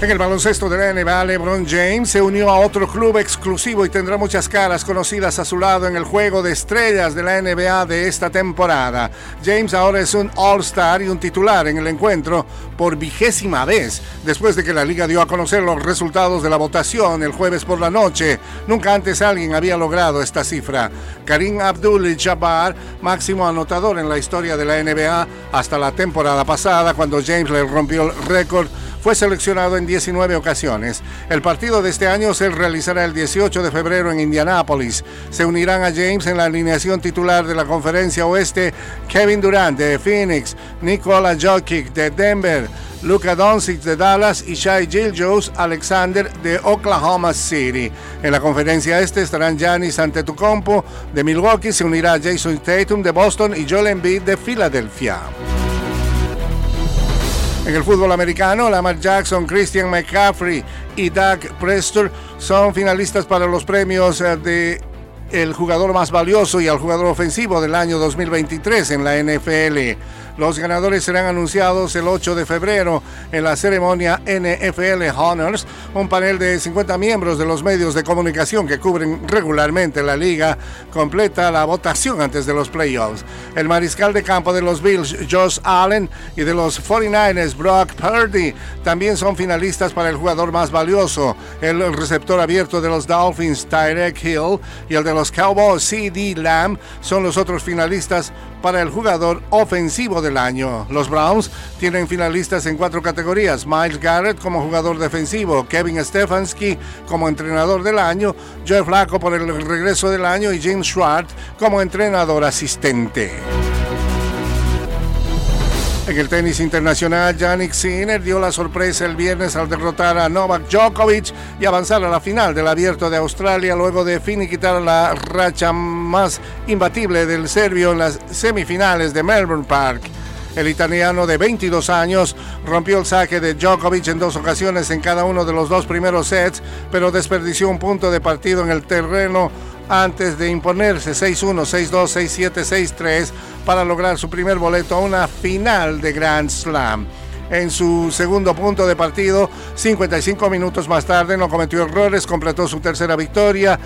En el baloncesto de la NBA, LeBron James se unió a otro club exclusivo y tendrá muchas caras conocidas a su lado en el juego de estrellas de la NBA de esta temporada. James ahora es un All-Star y un titular en el encuentro por vigésima vez, después de que la liga dio a conocer los resultados de la votación el jueves por la noche. Nunca antes alguien había logrado esta cifra. Karim Abdul-Jabbar, máximo anotador en la historia de la NBA hasta la temporada pasada, cuando James le rompió el récord fue seleccionado en 19 ocasiones. El partido de este año se realizará el 18 de febrero en Indianápolis. Se unirán a James en la alineación titular de la Conferencia Oeste Kevin Durant de Phoenix, Nikola Jokic de Denver, Luka Doncic de Dallas y Shai Gilgeous Alexander de Oklahoma City. En la conferencia este estarán Giannis Antetokounmpo de Milwaukee, se unirá Jason Tatum de Boston y Joel Embiid de Filadelfia. En el fútbol americano, Lamar Jackson, Christian McCaffrey y Doug Preston son finalistas para los premios eh, de el jugador más valioso y al jugador ofensivo del año 2023 en la NFL. Los ganadores serán anunciados el 8 de febrero en la ceremonia NFL Honors. Un panel de 50 miembros de los medios de comunicación que cubren regularmente la liga completa la votación antes de los playoffs. El mariscal de campo de los Bills, Josh Allen, y de los 49ers, Brock Purdy, también son finalistas para el jugador más valioso. El receptor abierto de los Dolphins, Tyrek Hill, y el de los Cowboys, C.D. Lamb, son los otros finalistas para el jugador ofensivo año. Los Browns tienen finalistas en cuatro categorías. Miles Garrett como jugador defensivo, Kevin Stefanski como entrenador del año, Joe Flacco por el regreso del año y James Schwartz como entrenador asistente. En el tenis internacional, Yannick Sinner dio la sorpresa el viernes al derrotar a Novak Djokovic y avanzar a la final del Abierto de Australia luego de finiquitar la racha más imbatible del serbio en las semifinales de Melbourne Park. El italiano de 22 años rompió el saque de Djokovic en dos ocasiones en cada uno de los dos primeros sets, pero desperdició un punto de partido en el terreno antes de imponerse 6-1, 6-2, 6-7, 6-3 para lograr su primer boleto a una final de Grand Slam. En su segundo punto de partido, 55 minutos más tarde, no cometió errores, completó su tercera victoria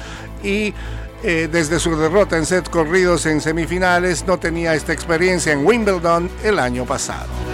y eh, desde su derrota en set corridos en semifinales no tenía esta experiencia en Wimbledon el año pasado.